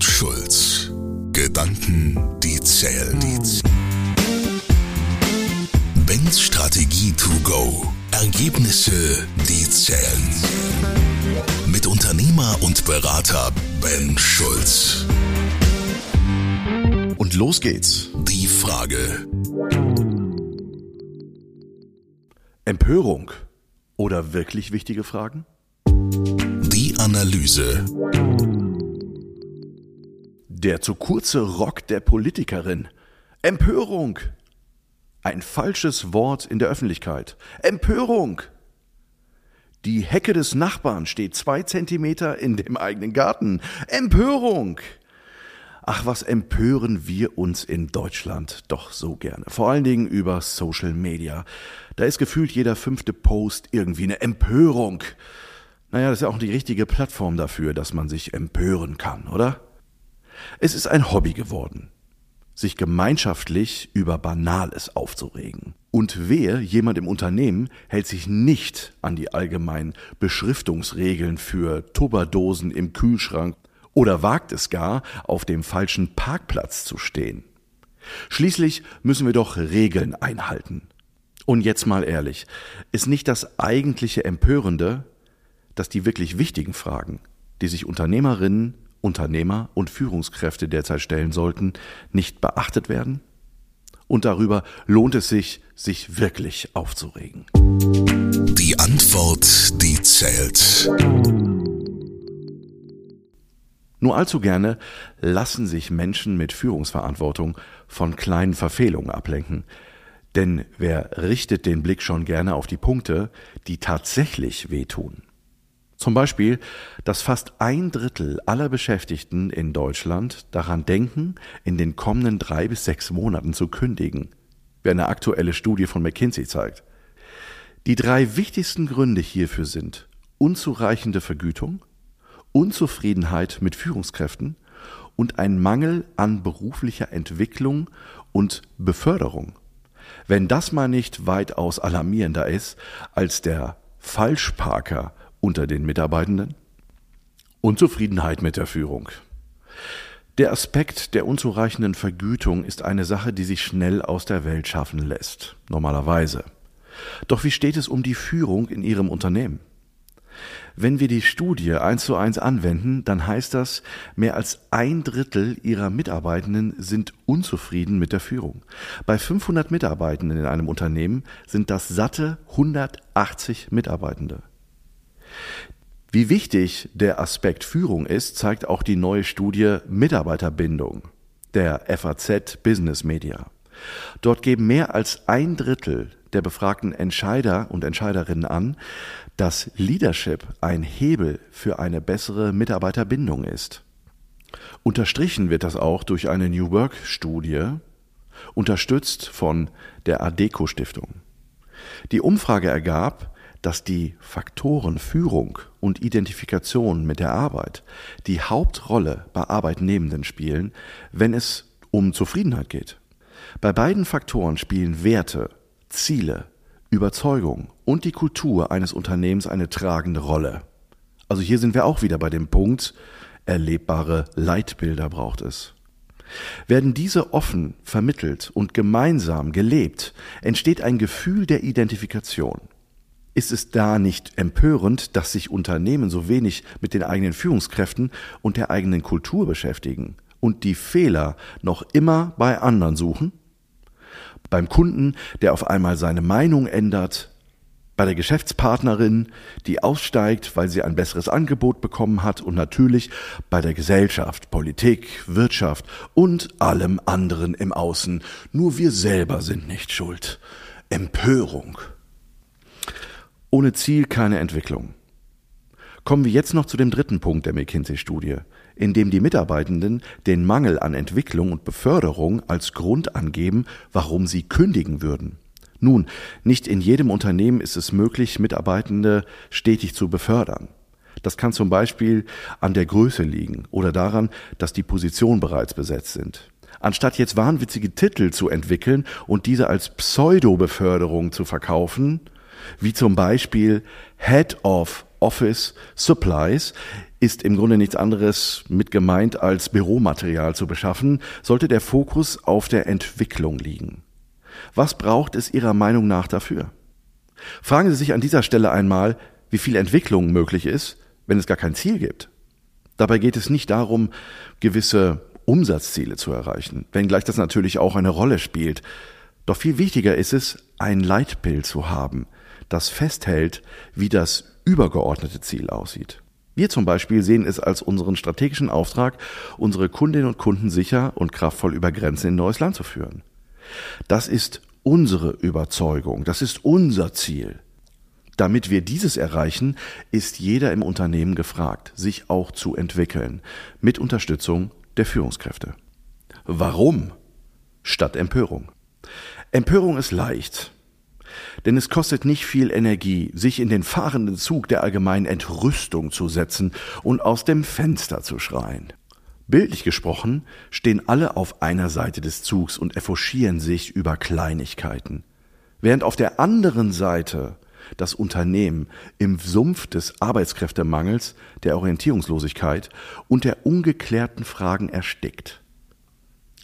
Ben Schulz. Gedanken, die zählen. Bens Strategie to go. Ergebnisse, die zählen. Mit Unternehmer und Berater Ben Schulz. Und los geht's. Die Frage. Empörung oder wirklich wichtige Fragen? Die Analyse. Der zu kurze Rock der Politikerin. Empörung. Ein falsches Wort in der Öffentlichkeit. Empörung. Die Hecke des Nachbarn steht zwei Zentimeter in dem eigenen Garten. Empörung. Ach, was empören wir uns in Deutschland doch so gerne. Vor allen Dingen über Social Media. Da ist gefühlt jeder fünfte Post irgendwie eine Empörung. Naja, das ist ja auch die richtige Plattform dafür, dass man sich empören kann, oder? Es ist ein Hobby geworden, sich gemeinschaftlich über Banales aufzuregen. Und wer, jemand im Unternehmen, hält sich nicht an die allgemeinen Beschriftungsregeln für Tupperdosen im Kühlschrank oder wagt es gar, auf dem falschen Parkplatz zu stehen. Schließlich müssen wir doch Regeln einhalten. Und jetzt mal ehrlich, ist nicht das eigentliche Empörende, dass die wirklich wichtigen Fragen, die sich Unternehmerinnen, Unternehmer und Führungskräfte derzeit stellen sollten, nicht beachtet werden? Und darüber lohnt es sich, sich wirklich aufzuregen. Die Antwort, die zählt. Nur allzu gerne lassen sich Menschen mit Führungsverantwortung von kleinen Verfehlungen ablenken. Denn wer richtet den Blick schon gerne auf die Punkte, die tatsächlich wehtun? Zum Beispiel, dass fast ein Drittel aller Beschäftigten in Deutschland daran denken, in den kommenden drei bis sechs Monaten zu kündigen, wie eine aktuelle Studie von McKinsey zeigt. Die drei wichtigsten Gründe hierfür sind unzureichende Vergütung, Unzufriedenheit mit Führungskräften und ein Mangel an beruflicher Entwicklung und Beförderung. Wenn das mal nicht weitaus alarmierender ist als der Falschparker unter den Mitarbeitenden? Unzufriedenheit mit der Führung. Der Aspekt der unzureichenden Vergütung ist eine Sache, die sich schnell aus der Welt schaffen lässt, normalerweise. Doch wie steht es um die Führung in Ihrem Unternehmen? Wenn wir die Studie eins zu eins anwenden, dann heißt das, mehr als ein Drittel ihrer Mitarbeitenden sind unzufrieden mit der Führung. Bei 500 Mitarbeitenden in einem Unternehmen sind das satte 180 Mitarbeitende. Wie wichtig der Aspekt Führung ist, zeigt auch die neue Studie Mitarbeiterbindung der FAZ Business Media. Dort geben mehr als ein Drittel der befragten Entscheider und Entscheiderinnen an, dass Leadership ein Hebel für eine bessere Mitarbeiterbindung ist. Unterstrichen wird das auch durch eine New Work Studie, unterstützt von der ADECO Stiftung. Die Umfrage ergab, dass die Faktoren Führung und Identifikation mit der Arbeit die Hauptrolle bei Arbeitnehmenden spielen, wenn es um Zufriedenheit geht. Bei beiden Faktoren spielen Werte, Ziele, Überzeugung und die Kultur eines Unternehmens eine tragende Rolle. Also hier sind wir auch wieder bei dem Punkt, erlebbare Leitbilder braucht es. Werden diese offen vermittelt und gemeinsam gelebt, entsteht ein Gefühl der Identifikation. Ist es da nicht empörend, dass sich Unternehmen so wenig mit den eigenen Führungskräften und der eigenen Kultur beschäftigen und die Fehler noch immer bei anderen suchen? Beim Kunden, der auf einmal seine Meinung ändert, bei der Geschäftspartnerin, die aussteigt, weil sie ein besseres Angebot bekommen hat und natürlich bei der Gesellschaft, Politik, Wirtschaft und allem anderen im Außen. Nur wir selber sind nicht schuld. Empörung. Ohne Ziel keine Entwicklung. Kommen wir jetzt noch zu dem dritten Punkt der McKinsey-Studie, in dem die Mitarbeitenden den Mangel an Entwicklung und Beförderung als Grund angeben, warum sie kündigen würden. Nun, nicht in jedem Unternehmen ist es möglich, Mitarbeitende stetig zu befördern. Das kann zum Beispiel an der Größe liegen oder daran, dass die Positionen bereits besetzt sind. Anstatt jetzt wahnwitzige Titel zu entwickeln und diese als Pseudo-Beförderung zu verkaufen, wie zum Beispiel Head of Office Supplies, ist im Grunde nichts anderes mit gemeint als Büromaterial zu beschaffen, sollte der Fokus auf der Entwicklung liegen. Was braucht es Ihrer Meinung nach dafür? Fragen Sie sich an dieser Stelle einmal, wie viel Entwicklung möglich ist, wenn es gar kein Ziel gibt. Dabei geht es nicht darum, gewisse Umsatzziele zu erreichen, wenngleich das natürlich auch eine Rolle spielt. Doch viel wichtiger ist es, ein Leitbild zu haben, das festhält, wie das übergeordnete Ziel aussieht. Wir zum Beispiel sehen es als unseren strategischen Auftrag, unsere Kundinnen und Kunden sicher und kraftvoll über Grenzen in neues Land zu führen. Das ist unsere Überzeugung, das ist unser Ziel. Damit wir dieses erreichen, ist jeder im Unternehmen gefragt, sich auch zu entwickeln, mit Unterstützung der Führungskräfte. Warum? Statt Empörung. Empörung ist leicht, denn es kostet nicht viel Energie, sich in den fahrenden Zug der allgemeinen Entrüstung zu setzen und aus dem Fenster zu schreien. Bildlich gesprochen stehen alle auf einer Seite des Zugs und effouschieren sich über Kleinigkeiten, während auf der anderen Seite das Unternehmen im Sumpf des Arbeitskräftemangels, der Orientierungslosigkeit und der ungeklärten Fragen erstickt.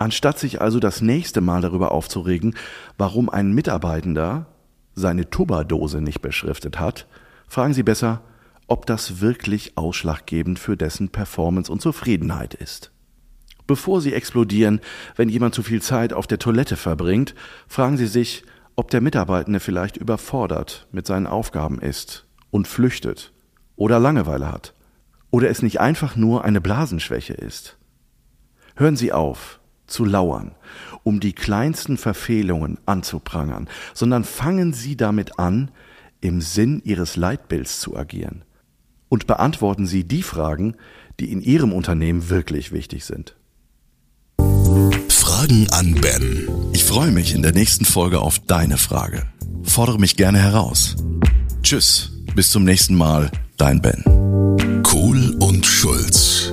Anstatt sich also das nächste Mal darüber aufzuregen, warum ein Mitarbeitender seine Tubberdose nicht beschriftet hat, fragen Sie besser, ob das wirklich ausschlaggebend für dessen Performance und Zufriedenheit ist. Bevor Sie explodieren, wenn jemand zu viel Zeit auf der Toilette verbringt, fragen Sie sich, ob der Mitarbeitende vielleicht überfordert mit seinen Aufgaben ist und flüchtet oder Langeweile hat oder es nicht einfach nur eine Blasenschwäche ist. Hören Sie auf, zu lauern, um die kleinsten Verfehlungen anzuprangern, sondern fangen Sie damit an, im Sinn Ihres Leitbilds zu agieren und beantworten Sie die Fragen, die in Ihrem Unternehmen wirklich wichtig sind. Fragen an Ben. Ich freue mich in der nächsten Folge auf deine Frage. Fordere mich gerne heraus. Tschüss, bis zum nächsten Mal, dein Ben. Kohl und Schulz.